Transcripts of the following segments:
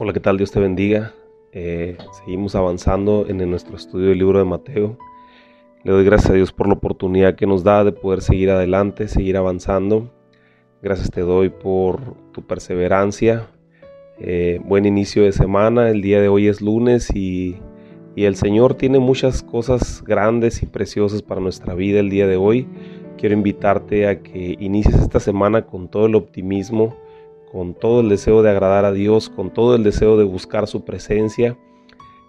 Hola, ¿qué tal? Dios te bendiga. Eh, seguimos avanzando en, nuestro estudio del libro de Mateo. Le doy gracias a Dios por la oportunidad que nos da de poder seguir adelante, seguir avanzando. Gracias te doy por tu perseverancia. Eh, buen inicio de semana. El día de hoy es lunes y, y el Señor tiene muchas cosas grandes y preciosas para nuestra vida el día de hoy. Quiero invitarte a que inicies esta semana con todo el optimismo con todo el deseo de agradar a Dios, con todo el deseo de buscar su presencia.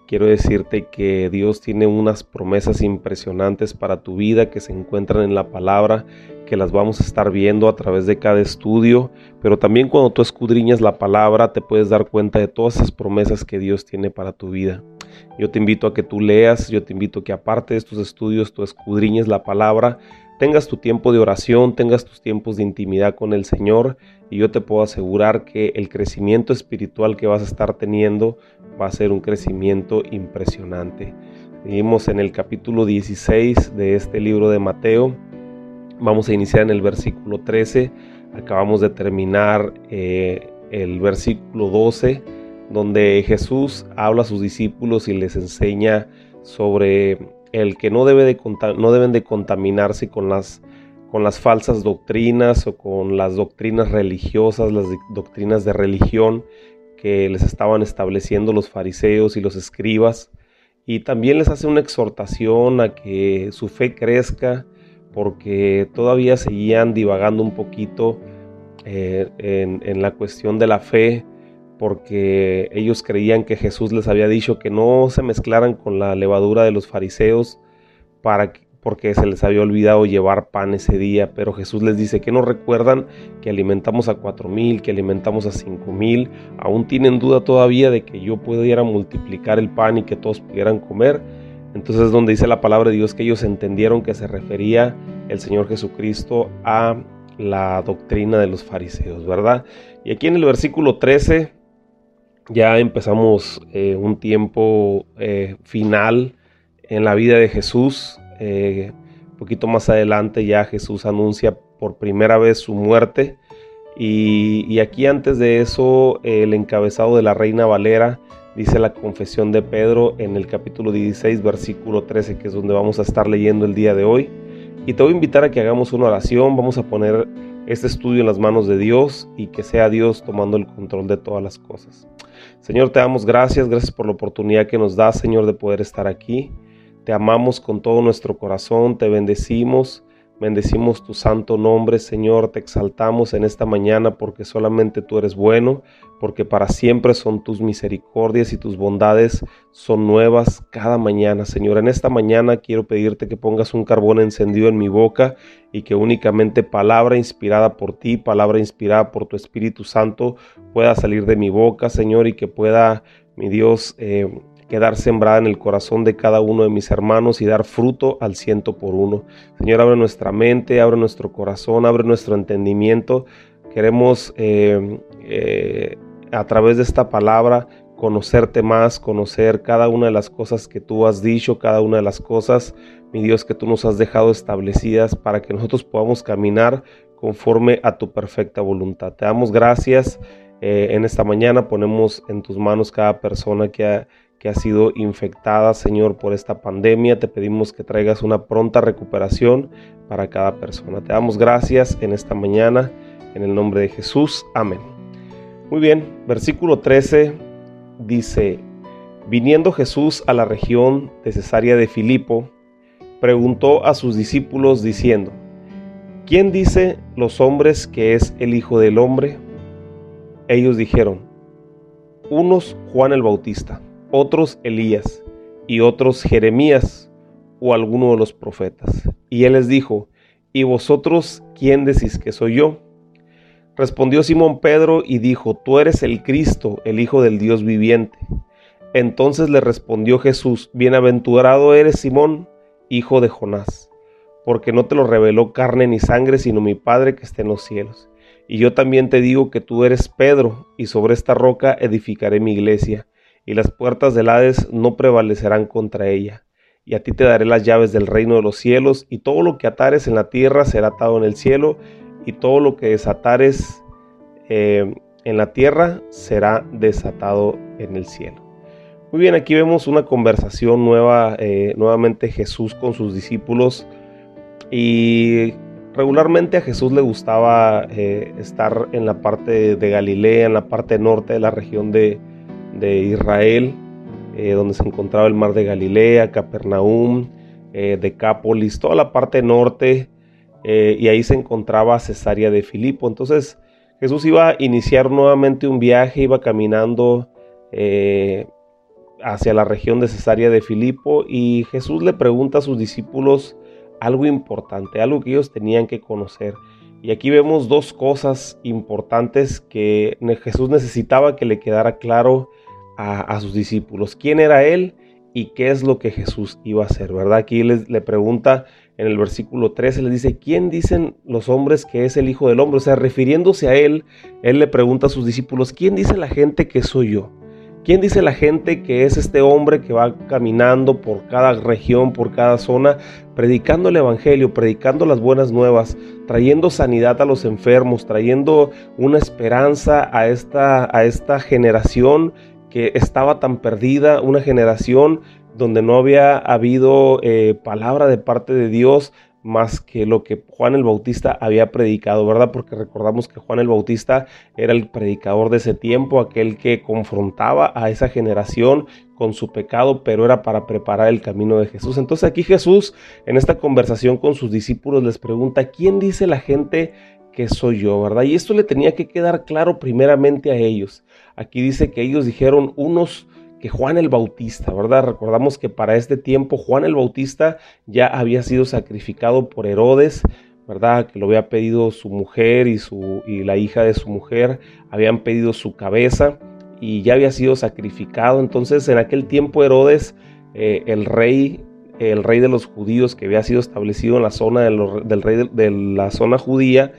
Quiero decirte que Dios tiene unas promesas impresionantes para tu vida que se encuentran en la palabra, que las vamos a estar viendo a través de cada estudio, pero también cuando tú escudriñas la palabra te puedes dar cuenta de todas esas promesas que Dios tiene para tu vida. Yo te invito a que tú leas, yo te invito a que aparte de estos estudios tú escudriñes la palabra, tengas tu tiempo de oración, tengas tus tiempos de intimidad con el Señor y yo te puedo asegurar que el crecimiento espiritual que vas a estar teniendo va a ser un crecimiento impresionante. Seguimos en el capítulo 16 de este libro de Mateo. Vamos a iniciar en el versículo 13. Acabamos de terminar eh, el versículo 12, donde Jesús habla a sus discípulos y les enseña sobre el que no, debe de, no deben de contaminarse con las, con las falsas doctrinas o con las doctrinas religiosas, las doctrinas de religión que les estaban estableciendo los fariseos y los escribas. Y también les hace una exhortación a que su fe crezca porque todavía seguían divagando un poquito eh, en, la cuestión de la fe porque ellos creían que Jesús les había dicho que no se mezclaran con la levadura de los fariseos para porque se les había olvidado llevar pan ese día, pero Jesús les dice que no recuerdan que alimentamos a cuatro mil, que alimentamos a cinco mil, aún tienen duda todavía de que yo pudiera multiplicar el pan y que todos pudieran comer. Entonces es donde dice la palabra de Dios que ellos entendieron que se refería el Señor Jesucristo a la doctrina de los fariseos, ¿verdad? Y aquí en el versículo 13 ya empezamos eh, un tiempo eh, final en la vida de Jesús. Eh, un poquito más adelante ya Jesús anuncia por primera vez su muerte. Y, y, aquí antes de eso, el encabezado de la reina Valera dice la confesión de Pedro en el capítulo 16, versículo 13, que es donde vamos a estar leyendo el día de hoy. Y te voy a invitar a que hagamos una oración. Vamos a poner este estudio en las manos de Dios y que sea Dios tomando el control de todas las cosas. Señor, te damos gracias, gracias por la oportunidad que nos da, Señor, de poder estar aquí. Te amamos con todo nuestro corazón, te bendecimos. Bendecimos tu santo nombre, Señor, te exaltamos en esta mañana porque solamente tú eres bueno, porque para siempre son tus misericordias y tus bondades son nuevas cada mañana, Señor. En esta mañana quiero pedirte que pongas un carbón encendido en mi boca y que únicamente palabra inspirada por ti, palabra inspirada por tu Espíritu Santo pueda salir de mi boca, Señor, y que pueda, mi Dios, eh, quedar sembrada en el corazón de cada uno de mis hermanos y dar fruto al ciento por uno. Señor, abre nuestra mente, abre nuestro corazón, abre nuestro entendimiento. Queremos eh, eh, a través de esta palabra conocerte más, conocer cada una de las cosas que tú has dicho, cada una de las cosas, mi Dios, que tú nos has dejado establecidas para que nosotros podamos caminar conforme a tu perfecta voluntad. Te damos gracias. Eh, en esta mañana ponemos en tus manos cada persona que ha, que ha sido infectada, Señor, por esta pandemia. Te pedimos que traigas una pronta recuperación para cada persona. Te damos gracias en esta mañana, en el nombre de Jesús. Amén. Muy bien, versículo 13 dice, viniendo Jesús a la región de Cesarea de Filipo, preguntó a sus discípulos diciendo, ¿quién dice los hombres que es el Hijo del Hombre? Ellos dijeron, unos Juan el Bautista otros Elías y otros Jeremías o alguno de los profetas. Y él les dijo, ¿y vosotros quién decís que soy yo? Respondió Simón Pedro y dijo, Tú eres el Cristo, el Hijo del Dios viviente. Entonces le respondió Jesús, Bienaventurado eres Simón, hijo de Jonás, porque no te lo reveló carne ni sangre, sino mi Padre que está en los cielos. Y yo también te digo que tú eres Pedro, y sobre esta roca edificaré mi iglesia y las puertas del Hades no prevalecerán contra ella. Y a ti te daré las llaves del reino de los cielos, y todo lo que atares en la tierra será atado en el cielo, y todo lo que desatares eh, en la tierra será desatado en el cielo. Muy bien, aquí vemos una conversación nueva, eh, nuevamente Jesús con sus discípulos y regularmente a Jesús le gustaba eh, estar en la parte de Galilea, en la parte norte de la región de, Israel, eh, donde se encontraba el mar de Galilea, Capernaum, Decápolis, toda la parte norte, y ahí se encontraba Cesarea de Filipo. Entonces, Jesús iba a iniciar nuevamente un viaje, iba caminando eh, hacia la región de Cesarea de Filipo y Jesús le pregunta a sus discípulos algo importante, algo que ellos tenían que conocer. Y aquí vemos dos cosas importantes que Jesús necesitaba que le quedara claro a, sus discípulos. ¿Quién era Él y qué es lo que Jesús iba a hacer? ¿Verdad? Aquí le pregunta en el versículo 13 le dice, ¿quién dicen los hombres que es el Hijo del Hombre? O sea, refiriéndose a él, él le pregunta a sus discípulos, ¿quién dice la gente que soy yo? ¿Quién dice la gente que es este hombre que va caminando por cada región, por cada zona, predicando el Evangelio, predicando las buenas nuevas, trayendo sanidad a los enfermos, trayendo una esperanza a esta, a esta generación que estaba tan perdida, una generación donde no había habido eh, palabra de parte de Dios más que lo que Juan el Bautista había predicado, ¿verdad? Porque recordamos que Juan el Bautista era el predicador de ese tiempo, aquel que confrontaba a esa generación con su pecado, pero era para preparar el camino de Jesús. Entonces aquí Jesús, en esta conversación con sus discípulos, les pregunta, ¿quién dice la gente que soy yo, verdad? Y esto le tenía que quedar claro primeramente a ellos. Aquí dice que ellos dijeron unos que Juan el Bautista, ¿verdad? Recordamos que para este tiempo Juan el Bautista ya había sido sacrificado por Herodes, ¿verdad? Que lo había pedido su mujer y, su, y la hija de su mujer, habían pedido su cabeza y ya había sido sacrificado. Entonces en aquel tiempo Herodes, eh, el rey, el rey de los judíos que había sido establecido en la zona del rey de, la zona judía,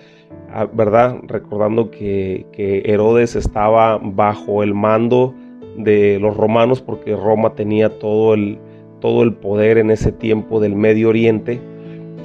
¿verdad? Recordando que, que Herodes estaba bajo el mando de los romanos porque Roma tenía todo el, todo el poder en ese tiempo del Medio Oriente.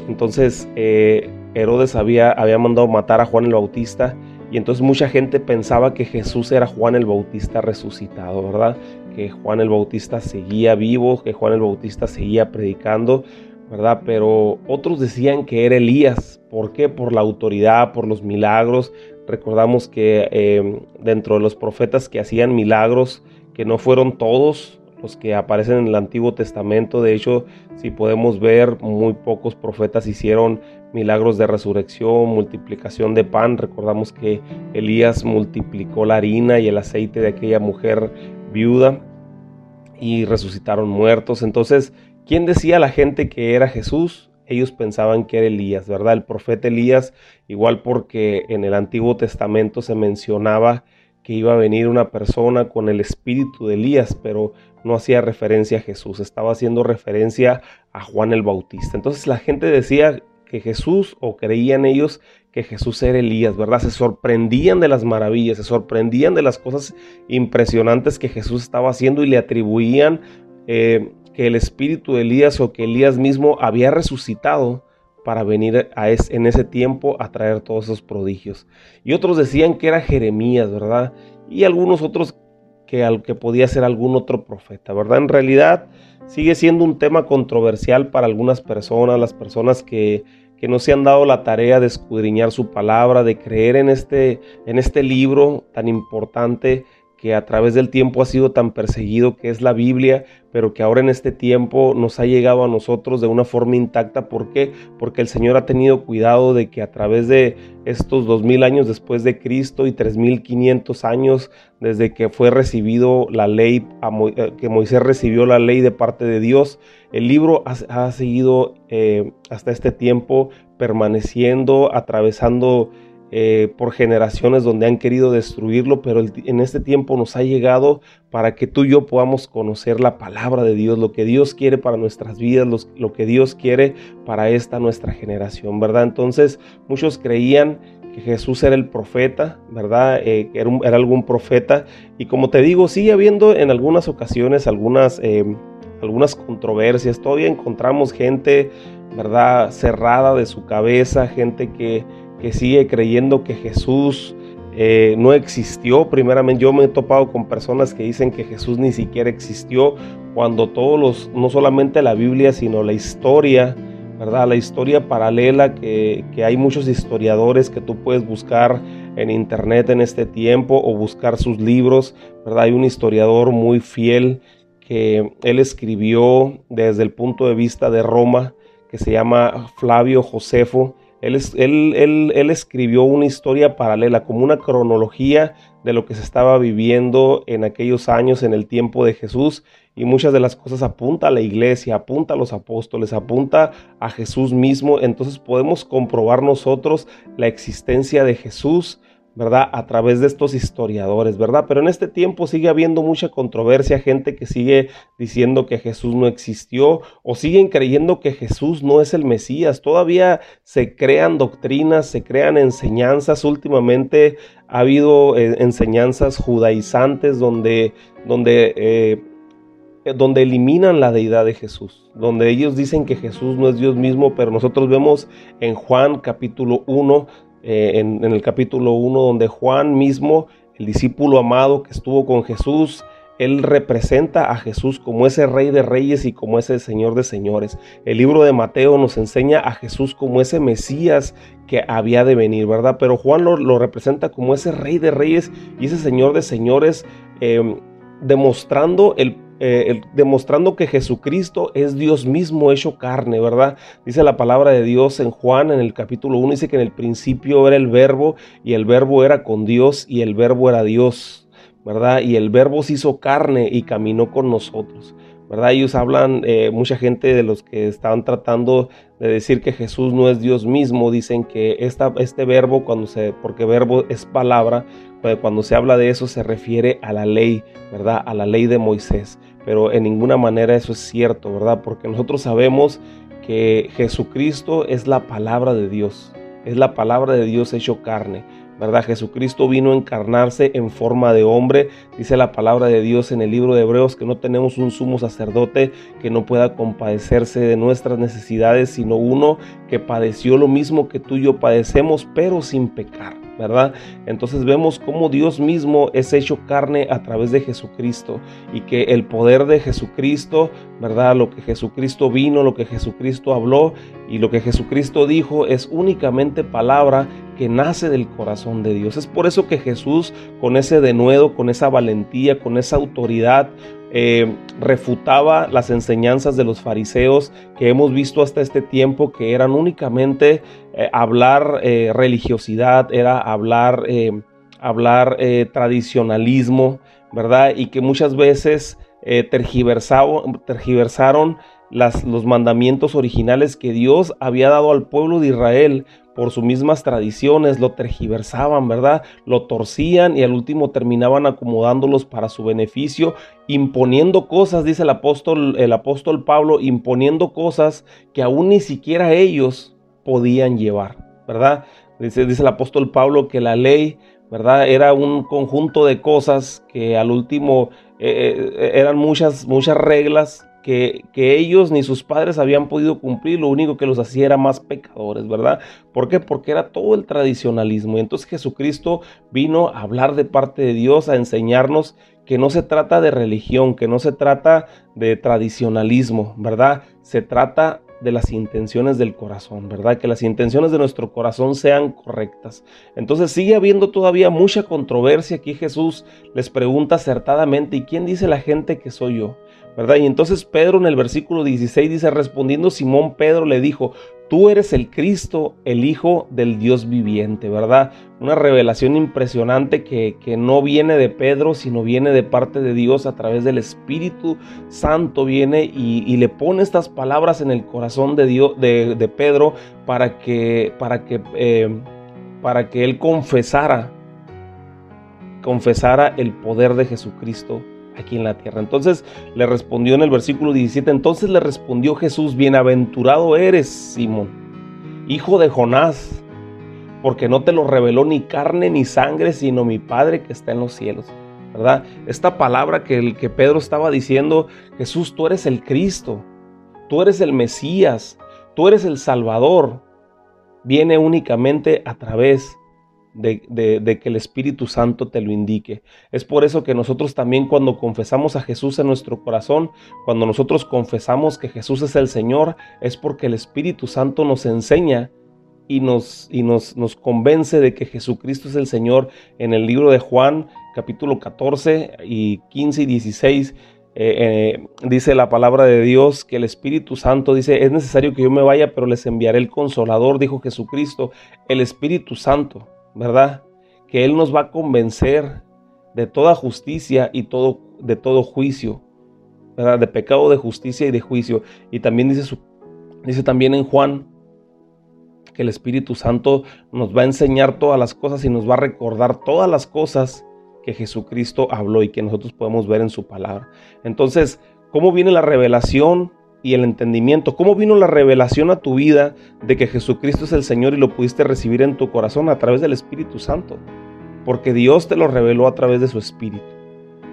Entonces eh, Herodes había, había mandado matar a Juan el Bautista y entonces mucha gente pensaba que Jesús era Juan el Bautista resucitado, ¿verdad? Que Juan el Bautista seguía vivo, que Juan el Bautista seguía predicando, ¿verdad? Pero otros decían que era Elías. ¿Por qué? Por la autoridad, por los milagros. Recordamos que eh, dentro de los profetas que hacían milagros, que no fueron todos los que aparecen en el Antiguo Testamento. De hecho, si podemos ver, muy pocos profetas hicieron milagros de resurrección, multiplicación de pan. Recordamos que Elías multiplicó la harina y el aceite de aquella mujer viuda y resucitaron muertos. Entonces, ¿quién decía a la gente que era Jesús? Ellos pensaban que era Elías, ¿verdad? El profeta Elías, igual porque en el Antiguo Testamento se mencionaba que iba a venir una persona con el espíritu de Elías, pero no hacía referencia a Jesús, estaba haciendo referencia a Juan el Bautista. Entonces la gente decía que Jesús, o creían ellos que Jesús era Elías, ¿verdad? Se sorprendían de las maravillas, se sorprendían de las cosas impresionantes que Jesús estaba haciendo y le atribuían eh, que el espíritu de Elías o que Elías mismo había resucitado para venir a en ese tiempo a traer todos esos prodigios. Y otros decían que era Jeremías, ¿verdad? Y algunos otros que, al, que podía ser algún otro profeta, ¿verdad? En realidad sigue siendo un tema controversial para algunas personas, las personas que, que no se han dado la tarea de escudriñar su palabra, de creer en este, en este libro tan importante que a través del tiempo ha sido tan perseguido, que es la Biblia, pero que ahora en este tiempo nos ha llegado a nosotros de una forma intacta. ¿Por qué? Porque el Señor ha tenido cuidado de que a través de estos dos mil años después de Cristo y tres mil quinientos años desde que fue recibido la ley, eh, que Moisés recibió la ley de parte de Dios, el libro ha, seguido eh, hasta este tiempo permaneciendo, atravesando eh, por generaciones donde han querido destruirlo, pero en este tiempo nos ha llegado para que tú y yo podamos conocer la palabra de Dios, lo que Dios quiere para nuestras vidas, lo que Dios quiere para esta nuestra generación, ¿verdad? Entonces muchos creían que Jesús era el profeta, ¿verdad? Eh, era, algún profeta. Y como te digo, sigue habiendo en algunas ocasiones algunas, eh, algunas controversias. Todavía encontramos gente, ¿verdad? Cerrada de su cabeza, gente que que sigue creyendo que Jesús eh, no existió. Primeramente, yo me he topado con personas que dicen que Jesús ni siquiera existió, cuando todos los, no solamente la Biblia, sino la historia, ¿verdad? La historia paralela que, que hay muchos historiadores que tú puedes buscar en internet en este tiempo o buscar sus libros, ¿verdad? Hay un historiador muy fiel que él escribió desde el punto de vista de Roma, que se llama Flavio Josefo. Él, él, él, escribió una historia paralela, como una cronología de lo que se estaba viviendo en aquellos años, en el tiempo de Jesús, y muchas de las cosas apunta a la iglesia, apunta a los apóstoles, apunta a Jesús mismo. Entonces podemos comprobar nosotros la existencia de Jesús ¿verdad? A través de estos historiadores, ¿verdad? Pero en este tiempo sigue habiendo mucha controversia, gente que sigue diciendo que Jesús no existió o siguen creyendo que Jesús no es el Mesías. Todavía se crean doctrinas, se crean enseñanzas. Últimamente ha habido eh, enseñanzas judaizantes donde, donde, eh, donde eliminan la deidad de Jesús, donde ellos dicen que Jesús no es Dios mismo, pero nosotros vemos en Juan capítulo 1 eh, en, el capítulo 1, donde Juan mismo, el discípulo amado que estuvo con Jesús, él representa a Jesús como ese rey de reyes y como ese señor de señores. El libro de Mateo nos enseña a Jesús como ese Mesías que había de venir, ¿verdad? Pero Juan lo, representa como ese rey de reyes y ese señor de señores, eh, demostrando el eh, demostrando que Jesucristo es Dios mismo hecho carne, ¿verdad? Dice la palabra de Dios en Juan en el capítulo 1, dice que en el principio era el verbo y el verbo era con Dios y el verbo era Dios, ¿verdad? Y el verbo se hizo carne y caminó con nosotros. ¿verdad? Ellos hablan, eh, mucha gente de los que estaban tratando de decir que Jesús no es Dios mismo, dicen que esta, este verbo, cuando se, porque verbo es palabra, cuando se habla de eso se refiere a la ley, ¿verdad? A la ley de Moisés. Pero en ninguna manera eso es cierto, ¿verdad? Porque nosotros sabemos que Jesucristo es la palabra de Dios, es la palabra de Dios hecho carne. ¿verdad? Jesucristo vino a encarnarse en forma de hombre. Dice la palabra de Dios en el libro de Hebreos que no tenemos un sumo sacerdote que no pueda compadecerse de nuestras necesidades, sino uno que padeció lo mismo que tú y yo padecemos, pero sin pecar. ¿Verdad? Entonces vemos cómo Dios mismo es hecho carne a través de Jesucristo y que el poder de Jesucristo, ¿verdad? Lo que Jesucristo vino, lo que Jesucristo habló y lo que Jesucristo dijo es únicamente palabra que nace del corazón de Dios. Es por eso que Jesús con ese denuedo, con esa valentía, con esa autoridad, eh, refutaba las enseñanzas de los fariseos que hemos visto hasta este tiempo, que eran únicamente eh, hablar eh, religiosidad, era hablar, hablar tradicionalismo, ¿verdad? Y que muchas veces tergiversaron, las, los mandamientos originales que Dios había dado al pueblo de Israel por sus mismas tradiciones, lo tergiversaban, ¿verdad? Lo torcían y al último terminaban acomodándolos para su beneficio, imponiendo cosas, dice el apóstol, el apóstol Pablo, imponiendo cosas que aún ni siquiera ellos podían llevar, ¿verdad? Dice, dice el apóstol Pablo que la ley, ¿verdad? Era un conjunto de cosas que al último eh, eh, eran muchas, muchas reglas que, ellos ni sus padres habían podido cumplir, lo único que los hacía era más pecadores, ¿verdad? ¿Por qué? Porque era todo el tradicionalismo. Y entonces Jesucristo vino a hablar de parte de Dios, a enseñarnos que no se trata de religión, que no se trata de tradicionalismo, ¿verdad? Se trata de las intenciones del corazón, ¿verdad? Que las intenciones de nuestro corazón sean correctas. Entonces sigue habiendo todavía mucha controversia. Aquí Jesús les pregunta acertadamente, ¿y quién dice la gente que soy yo? ¿Verdad? Y entonces Pedro en el versículo 16 dice, respondiendo Simón Pedro le dijo, tú eres el Cristo, el Hijo del Dios viviente, ¿verdad? Una revelación impresionante que, no viene de Pedro, sino viene de parte de Dios a través del Espíritu Santo, viene y, le pone estas palabras en el corazón de, Dios, de, Pedro para que, para que, eh, para que él confesara, confesara el poder de Jesucristo aquí en la tierra. Entonces le respondió en el versículo 17, entonces le respondió Jesús, bienaventurado eres, Simón, hijo de Jonás, porque no te lo reveló ni carne ni sangre, sino mi Padre que está en los cielos. ¿Verdad? Esta palabra que, el, que Pedro estaba diciendo, Jesús, tú eres el Cristo, tú eres el Mesías, tú eres el Salvador, viene únicamente a través de, que el Espíritu Santo te lo indique. Es por eso que nosotros también cuando confesamos a Jesús en nuestro corazón, cuando nosotros confesamos que Jesús es el Señor, es porque el Espíritu Santo nos enseña y nos, y nos, nos convence de que Jesucristo es el Señor. En el libro de Juan, capítulo 14 y 15 y 16, eh, eh, dice la palabra de Dios que el Espíritu Santo dice, es necesario que yo me vaya, pero les enviaré el consolador, dijo Jesucristo, el Espíritu Santo, ¿verdad? Que Él nos va a convencer de toda justicia y todo, de todo juicio, ¿verdad? De pecado, de justicia y de juicio. Y también dice, dice también en Juan que el Espíritu Santo nos va a enseñar todas las cosas y nos va a recordar todas las cosas que Jesucristo habló y que nosotros podemos ver en su palabra. Entonces, ¿cómo viene la revelación y el entendimiento? ¿Cómo vino la revelación a tu vida de que Jesucristo es el Señor y lo pudiste recibir en tu corazón a través del Espíritu Santo? Porque Dios te lo reveló a través de su Espíritu.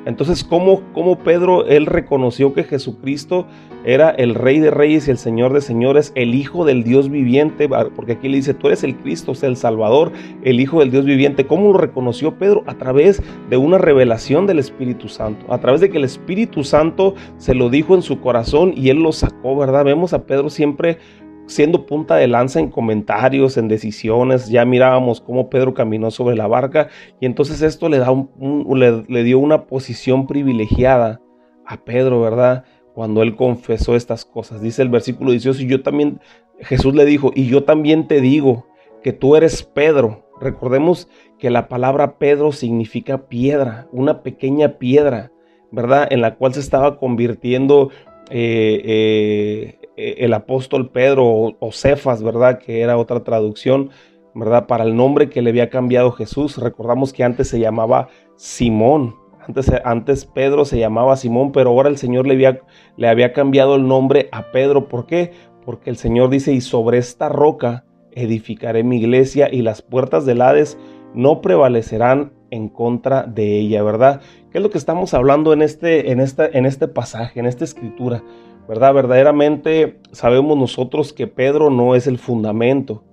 Entonces, ¿cómo, ¿cómo, Pedro, él reconoció que Jesucristo era el Rey de Reyes y el Señor de Señores, el Hijo del Dios viviente? Porque aquí le dice, tú eres el Cristo, el Salvador, el Hijo del Dios viviente. ¿Cómo lo reconoció Pedro? A través de una revelación del Espíritu Santo, a través de que el Espíritu Santo se lo dijo en su corazón y él lo sacó, ¿verdad? Vemos a Pedro siempre siendo punta de lanza en comentarios, en decisiones. Ya mirábamos cómo Pedro caminó sobre la barca y entonces esto le, da un, le, dio una posición privilegiada a Pedro, ¿verdad? Cuando él confesó estas cosas. Dice el versículo 18, y yo también, Jesús le dijo, y yo también te digo que tú eres Pedro. Recordemos que la palabra Pedro significa piedra, una pequeña piedra, ¿verdad? En la cual se estaba convirtiendo eh, eh, eh, el apóstol Pedro o, Cefas, ¿verdad? Que era otra traducción, ¿verdad? Para el nombre que le había cambiado Jesús. Recordamos que antes se llamaba Simón. Antes, antes Pedro se llamaba Simón, pero ahora el Señor le había, le había cambiado el nombre a Pedro. ¿Por qué? Porque el Señor dice, y sobre esta roca edificaré mi iglesia y las puertas del Hades no prevalecerán en contra de ella, ¿verdad? ¿Qué es lo que estamos hablando en este, en esta, en este pasaje, en esta escritura? ¿Verdad? Verdaderamente sabemos nosotros que Pedro no es el fundamento,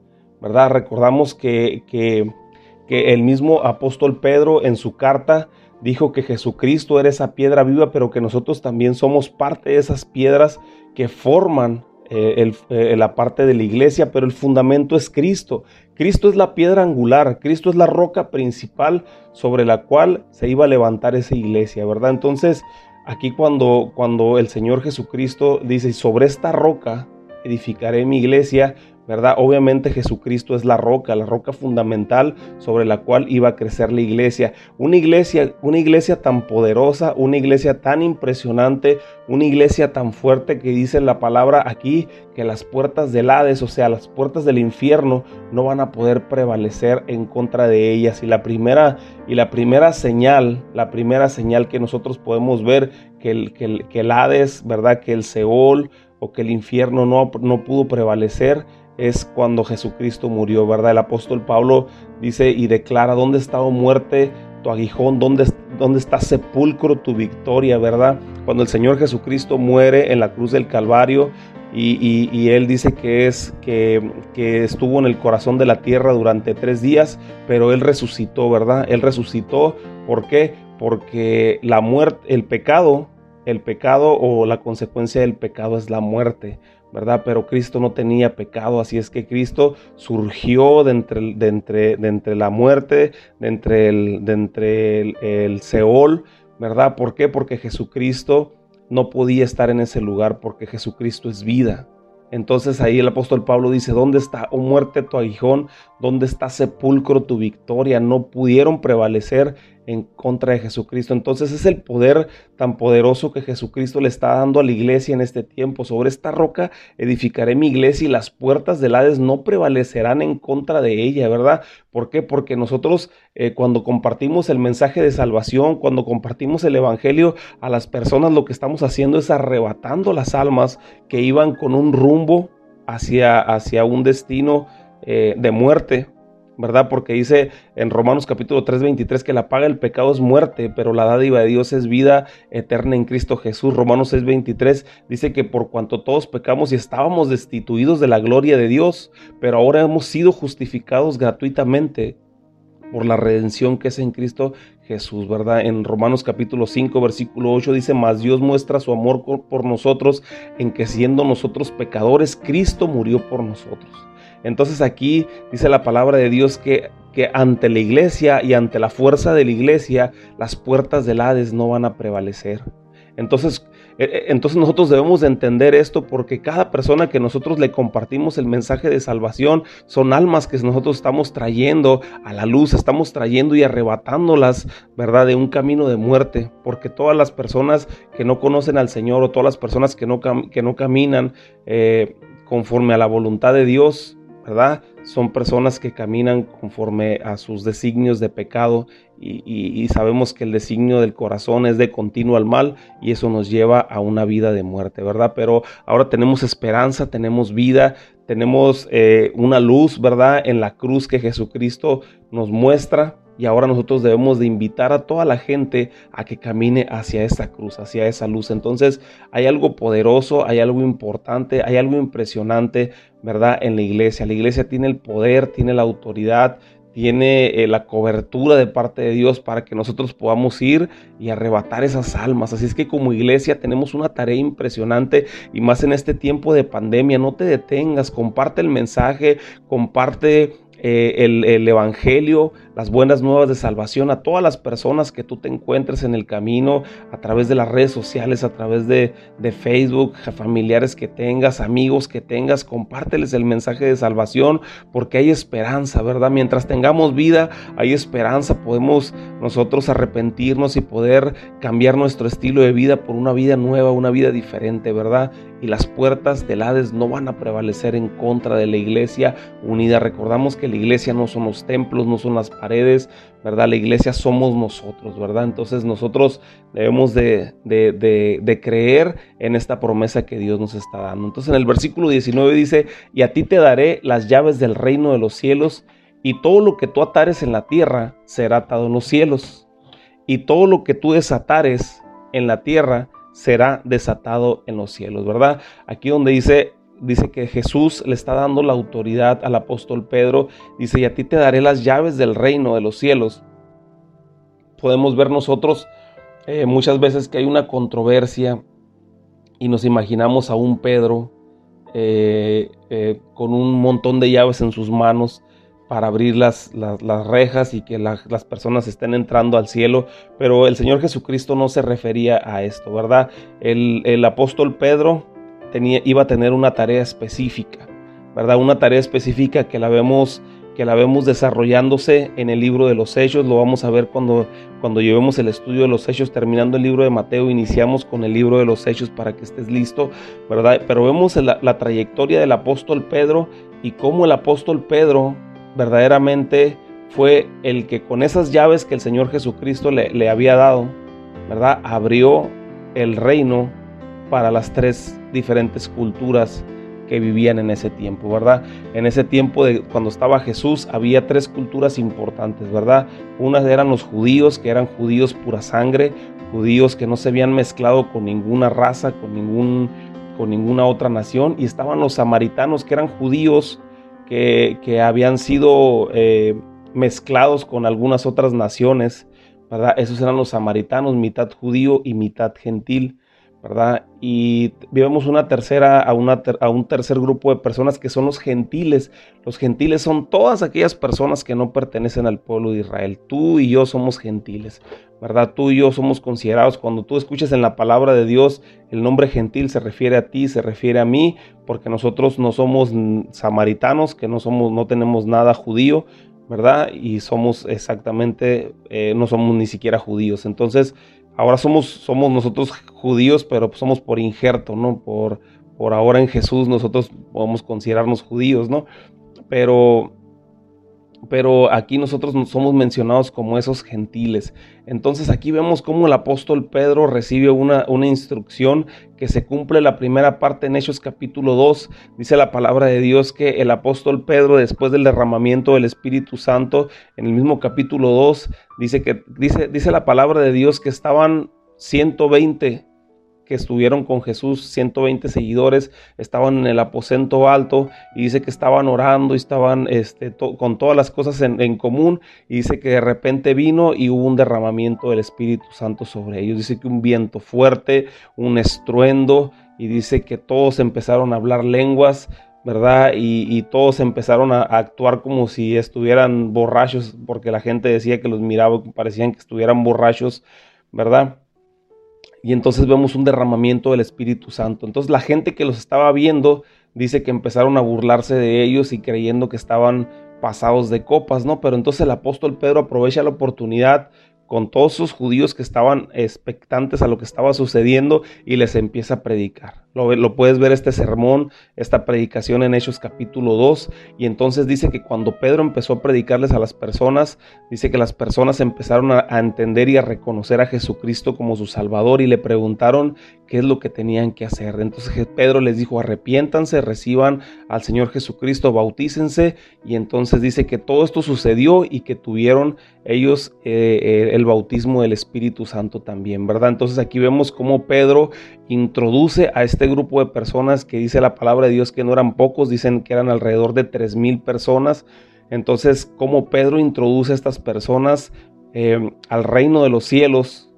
¿verdad? Recordamos que, que, el mismo apóstol Pedro en su carta dijo que Jesucristo era esa piedra viva, pero que nosotros también somos parte de esas piedras que forman eh, eh, la parte de la iglesia, pero el fundamento es Cristo. Cristo es la piedra angular, Cristo es la roca principal sobre la cual se iba a levantar esa iglesia, ¿verdad? Entonces, Aquí cuando, cuando el Señor Jesucristo dice, sobre esta roca edificaré mi iglesia, ¿verdad? Obviamente Jesucristo es la roca, la roca fundamental sobre la cual iba a crecer la iglesia. Una iglesia, una iglesia tan poderosa, una iglesia tan impresionante, una iglesia tan fuerte que dice la palabra aquí que las puertas del Hades, o sea, las puertas del infierno, no van a poder prevalecer en contra de ellas. Y la primera, y la primera señal, la primera señal que nosotros podemos ver que el, que el, que Hades, ¿verdad? Que el Seol o que el infierno no, no pudo prevalecer es cuando Jesucristo murió, ¿verdad? El apóstol Pablo dice y declara, ¿dónde está, oh muerte, tu aguijón? ¿Dónde, ¿Dónde está sepulcro tu victoria, verdad? Cuando el Señor Jesucristo muere en la cruz del Calvario, y, él dice que es que, que, estuvo en el corazón de la tierra durante tres días, pero él resucitó, ¿verdad? Él resucitó, ¿por qué? Porque la muerte, el pecado, el pecado o la consecuencia del pecado es la muerte. ¿Verdad? Pero Cristo no tenía pecado, así es que Cristo surgió de entre, de entre, de entre la muerte, de entre, el, de entre el, el Seol, ¿verdad? ¿Por qué? Porque Jesucristo no podía estar en ese lugar, porque Jesucristo es vida. Entonces ahí el apóstol Pablo dice, ¿dónde está, oh muerte, tu aguijón? ¿Dónde está sepulcro tu victoria? No pudieron prevalecer en contra de Jesucristo. Entonces es el poder tan poderoso que Jesucristo le está dando a la iglesia en este tiempo. Sobre esta roca edificaré mi iglesia y las puertas del Hades no prevalecerán en contra de ella, ¿verdad? Porque nosotros eh, cuando compartimos el mensaje de salvación, cuando compartimos el Evangelio a las personas, lo que estamos haciendo es arrebatando las almas que iban con un rumbo hacia, hacia un destino eh, de muerte, ¿verdad? Porque dice en Romanos capítulo 3, 23 que la paga del pecado es muerte, pero la dádiva de Dios es vida eterna en Cristo Jesús. Romanos 6, 23 dice que por cuanto todos pecamos y estábamos destituidos de la gloria de Dios, pero ahora hemos sido justificados gratuitamente por la redención que es en Cristo Jesús, ¿verdad? En Romanos capítulo 5, versículo 8 dice, mas Dios muestra su amor por nosotros en que siendo nosotros pecadores, Cristo murió por nosotros. Entonces aquí dice la palabra de Dios que, que ante la iglesia y ante la fuerza de la iglesia, las puertas del Hades no van a prevalecer. Entonces, e, e, entonces nosotros debemos de entender esto porque cada persona que nosotros le compartimos el mensaje de salvación son almas que nosotros estamos trayendo a la luz, estamos trayendo y arrebatándolas, ¿verdad? De un camino de muerte, porque todas las personas que no conocen al Señor o todas las personas que no, que no caminan eh, conforme a la voluntad de Dios, ¿verdad? Son personas que caminan conforme a sus designios de pecado y, sabemos que el designio del corazón es de continuo al mal y eso nos lleva a una vida de muerte, ¿verdad? Pero ahora tenemos esperanza, tenemos vida, tenemos eh, una luz, ¿verdad? En la cruz que Jesucristo nos muestra y ahora nosotros debemos de invitar a toda la gente a que camine hacia esa cruz, hacia esa luz. Entonces hay algo poderoso, hay algo importante, hay algo impresionante, ¿verdad? En la iglesia. La iglesia tiene el poder, tiene la autoridad, tiene eh, la cobertura de parte de Dios para que nosotros podamos ir y arrebatar esas almas. Así es que como iglesia tenemos una tarea impresionante y más en este tiempo de pandemia. No te detengas, comparte el mensaje, comparte eh, el, Evangelio, las buenas nuevas de salvación a todas las personas que tú te encuentres en el camino, a través de las redes sociales, a través de, de Facebook, familiares que tengas, amigos que tengas, compárteles el mensaje de salvación porque hay esperanza, ¿verdad? Mientras tengamos vida, hay esperanza, podemos nosotros arrepentirnos y poder cambiar nuestro estilo de vida por una vida nueva, una vida diferente, ¿verdad? y las puertas del Hades no van a prevalecer en contra de la iglesia unida. Recordamos que la iglesia no son los templos, no son las paredes, ¿verdad? La iglesia somos nosotros, ¿verdad? Entonces nosotros debemos de, de, creer en esta promesa que Dios nos está dando. Entonces en el versículo 19 dice, y a ti te daré las llaves del reino de los cielos, y todo lo que tú atares en la tierra será atado en los cielos, y todo lo que tú desatares en la tierra será desatado en los cielos, ¿verdad? Aquí donde dice dice que Jesús le está dando la autoridad al apóstol Pedro, dice, y a ti te daré las llaves del reino de los cielos. Podemos ver nosotros eh, muchas veces que hay una controversia y nos imaginamos a un Pedro eh, eh, con un montón de llaves en sus manos para abrir las, las, rejas y que las personas estén entrando al cielo, pero el Señor Jesucristo no se refería a esto, ¿verdad? El, el apóstol Pedro iba a tener una tarea específica, ¿verdad? Una tarea específica que la vemos que la vemos desarrollándose en el libro de los Hechos, lo vamos a ver cuando, cuando llevemos el estudio de los Hechos, terminando el libro de Mateo, iniciamos con el libro de los Hechos para que estés listo, ¿verdad? Pero vemos la, trayectoria del apóstol Pedro y cómo el apóstol Pedro verdaderamente fue el que con esas llaves que el Señor Jesucristo le, había dado, ¿verdad? Abrió el reino para las tres diferentes culturas que vivían en ese tiempo, ¿verdad? En ese tiempo de cuando estaba Jesús había tres culturas importantes, ¿verdad? Unas eran los judíos, que eran judíos pura sangre, judíos que no se habían mezclado con ninguna raza, con ningún con ninguna otra nación, y estaban los samaritanos, que eran judíos que, habían sido eh, mezclados con algunas otras naciones, ¿verdad? Esos eran los samaritanos, mitad judío y mitad gentil, Y vemos una tercera, a, a un tercer grupo de personas que son los gentiles. Los gentiles son todas aquellas personas que no pertenecen al pueblo de Israel. Tú y yo somos gentiles, ¿verdad? Tú y yo somos considerados, cuando tú escuches en la palabra de Dios, el nombre gentil se refiere a ti, se refiere a mí, porque nosotros no somos samaritanos, que no somos, no tenemos nada judío, ¿verdad? Y somos exactamente, eh, no somos ni siquiera judíos. Entonces, ahora somos, somos nosotros judíos, pero somos por injerto, ¿no? Por, por ahora en Jesús nosotros podemos considerarnos judíos, ¿no? Pero pero aquí nosotros somos mencionados como esos gentiles. Entonces aquí vemos cómo el apóstol Pedro recibe una, una, instrucción que se cumple la primera parte en Hechos capítulo 2. Dice la palabra de Dios que el apóstol Pedro después del derramamiento del Espíritu Santo, en el mismo capítulo 2, dice, que, dice, dice la palabra de Dios que estaban 120 que estuvieron con Jesús, 120 seguidores, estaban en el aposento alto y dice que estaban orando y estaban este, con todas las cosas en, común dice que de repente vino y hubo un derramamiento del Espíritu Santo sobre ellos. Dice que un viento fuerte, un estruendo y dice que todos empezaron a hablar lenguas ¿verdad? Y, todos empezaron a, actuar como si estuvieran borrachos, porque la gente decía que los miraba, parecían que estuvieran borrachos, ¿verdad? Y entonces vemos un derramamiento del Espíritu Santo. Entonces la gente que los estaba viendo dice que empezaron a burlarse de ellos y creyendo que estaban pasados de copas, ¿no? Pero entonces el apóstol Pedro aprovecha la oportunidad con todos sus judíos que estaban expectantes a lo que estaba sucediendo y les empieza a predicar. Lo, puedes ver este sermón, esta predicación en Hechos capítulo 2. Y entonces dice que cuando Pedro empezó a predicarles a las personas, dice que las personas empezaron a, entender y a reconocer a Jesucristo como su Salvador y le preguntaron qué es lo que tenían que hacer. Entonces Pedro les dijo, arrepiéntanse, reciban al Señor Jesucristo, bautícense. Y entonces dice que todo esto sucedió y que tuvieron ellos eh, eh, el bautismo del Espíritu Santo también, ¿verdad? Entonces aquí vemos cómo Pedro introduce a este grupo de personas que dice la palabra de Dios que no eran pocos, dicen que eran alrededor de tres mil personas. Entonces, cómo Pedro introduce a estas personas eh, al reino de los cielos,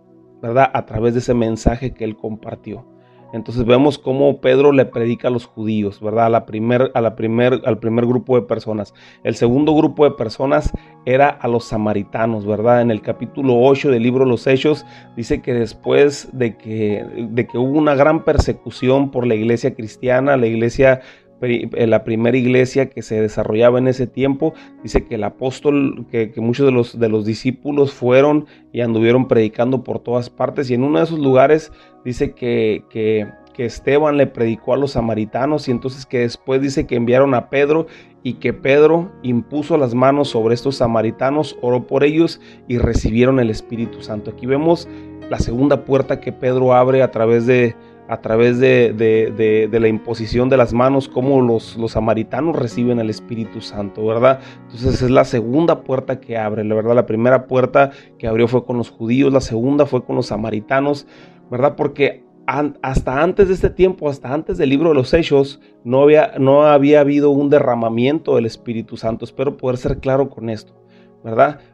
¿verdad? A través de ese mensaje que él compartió. Entonces vemos cómo Pedro le predica a los judíos, ¿verdad? A la primer, a la primer, al primer grupo de personas. El segundo grupo de personas era a los samaritanos, ¿verdad? En el capítulo 8 del libro Los Hechos dice que después de que, de que hubo una gran persecución por la iglesia cristiana, la iglesia la primera iglesia que se desarrollaba en ese tiempo, dice que el apóstol, que, muchos de los, de los discípulos fueron y anduvieron predicando por todas partes y en uno de esos lugares dice que, que, que Esteban le predicó a los samaritanos y entonces que después dice que enviaron a Pedro y que Pedro impuso las manos sobre estos samaritanos, oró por ellos y recibieron el Espíritu Santo. Aquí vemos la segunda puerta que Pedro abre a través de, a través de, la imposición de las manos, como los, samaritanos reciben el Espíritu Santo, ¿verdad? Entonces es la segunda puerta que abre, la verdad, la primera puerta que abrió fue con los judíos, la segunda fue con los samaritanos, ¿verdad? Porque hasta antes de este tiempo, hasta antes del libro de los Hechos, no había, no había habido un derramamiento del Espíritu Santo. Espero poder ser claro con esto.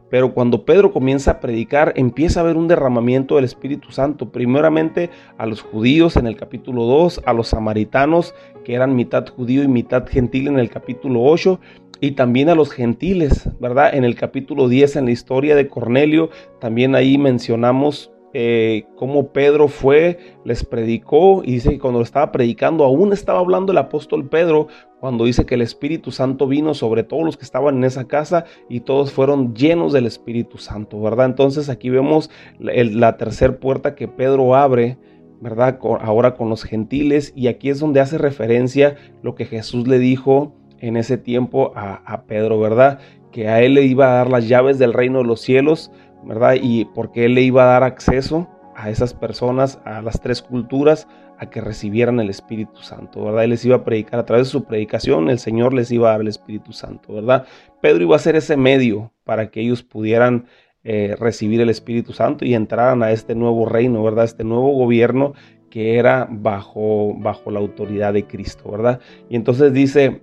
Pero cuando Pedro comienza a predicar, empieza a haber un derramamiento del Espíritu Santo, primeramente a los judíos en el capítulo 2, a los samaritanos, que eran mitad judío y mitad gentil en el capítulo 8, y también a los gentiles, ¿verdad? En el capítulo 10, en la historia de Cornelio, también ahí mencionamos eh, cómo Pedro fue, les predicó y dice que cuando estaba predicando aún estaba hablando el apóstol Pedro cuando dice que el Espíritu Santo vino sobre todos los que estaban en esa casa y todos fueron llenos del Espíritu Santo, ¿verdad? Entonces aquí vemos la tercera puerta que Pedro abre, ¿verdad? Ahora con los gentiles y aquí es donde hace referencia lo que Jesús le dijo en ese tiempo a, a Pedro, ¿verdad? Que a él le iba a dar las llaves del reino de los cielos, ¿verdad? Y porque él le iba a dar acceso a esas personas, a las tres culturas, a que recibieran el Espíritu Santo, ¿verdad? Él les iba a predicar a través de su predicación, el Señor les iba a dar el Espíritu Santo, ¿verdad? Pedro iba a ser ese medio para que ellos pudieran eh, recibir el Espíritu Santo y entraran a este nuevo reino, ¿verdad? Este nuevo gobierno que era bajo, bajo la autoridad de Cristo, ¿verdad? Y entonces dice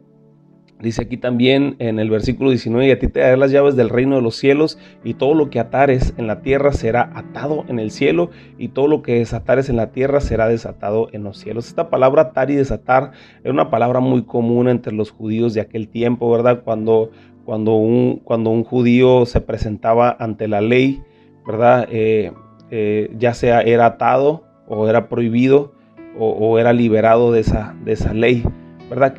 Dice aquí también en el versículo 19, y a ti te daré las llaves del reino de los cielos, y todo lo que atares en la tierra será atado en el cielo, y todo lo que desatares en la tierra será desatado en los cielos. Esta palabra atar y desatar era una palabra muy común entre los judíos de aquel tiempo, ¿verdad? Cuando, cuando, un, cuando un judío se presentaba ante la ley, ¿verdad? Eh, eh, ya sea era atado o era prohibido o, o era liberado de esa, de esa ley.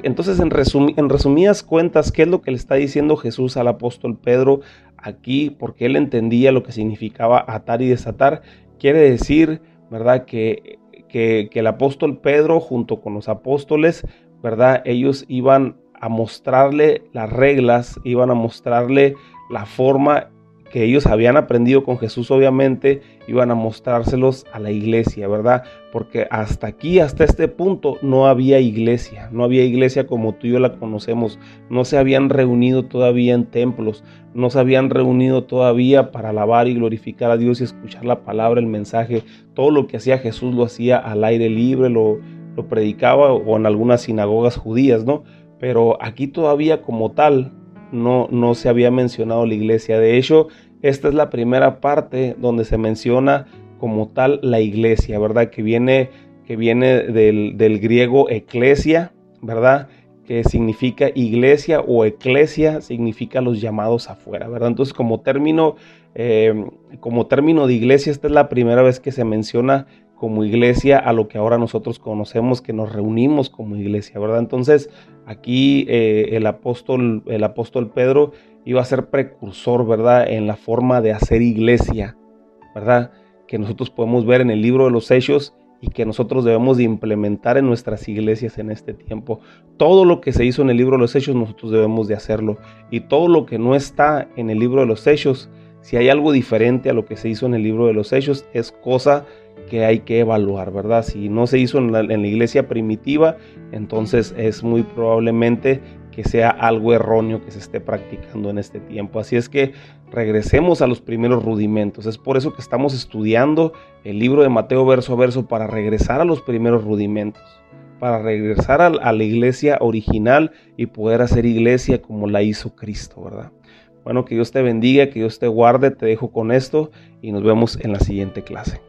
Entonces, en, en resumidas cuentas, ¿qué es lo que le está diciendo Jesús al apóstol Pedro aquí? Porque él entendía lo que significaba atar y desatar. Quiere decir, ¿verdad? Que, que, que el apóstol Pedro junto con los apóstoles, ¿verdad? Ellos iban a mostrarle las reglas, iban a mostrarle la forma que ellos habían aprendido con Jesús, obviamente, iban a mostrárselos a la iglesia, ¿verdad? Porque hasta aquí, hasta este punto, no había iglesia, no había iglesia como tú y yo la conocemos, no se habían reunido todavía en templos, no se habían reunido todavía para alabar y glorificar a Dios y escuchar la palabra, el mensaje, todo lo que hacía Jesús lo hacía al aire libre, lo, lo predicaba o en algunas sinagogas judías, ¿no? Pero aquí todavía como tal no, no se había mencionado la iglesia. De hecho, esta es la primera parte donde se menciona como tal la iglesia, ¿verdad? Que viene, que viene del, del griego eclesia, ¿verdad? Que significa iglesia o eclesia significa los llamados afuera, ¿verdad? Entonces, como término, eh, como término de iglesia, esta es la primera vez que se menciona como iglesia a lo que ahora nosotros conocemos, que nos reunimos como iglesia, ¿verdad? Entonces, aquí eh, el, apóstol, el apóstol Pedro iba a ser precursor, ¿verdad? En la forma de hacer iglesia, ¿verdad? Que nosotros podemos ver en el libro de los Hechos y que nosotros debemos de implementar en nuestras iglesias en este tiempo. Todo lo que se hizo en el libro de los Hechos, nosotros debemos de hacerlo. Y todo lo que no está en el libro de los Hechos, si hay algo diferente a lo que se hizo en el libro de los Hechos, es cosa que hay que evaluar, ¿verdad? Si no se hizo en la, iglesia primitiva, entonces es muy probablemente que sea algo erróneo que se esté practicando en este tiempo. Así es que regresemos a los primeros rudimentos. Es por eso que estamos estudiando el libro de Mateo verso a verso para regresar a los primeros rudimentos, para regresar a, a la iglesia original y poder hacer iglesia como la hizo Cristo, ¿verdad? Bueno, que Dios te bendiga, que Dios te guarde, te dejo con esto y nos vemos en la siguiente clase.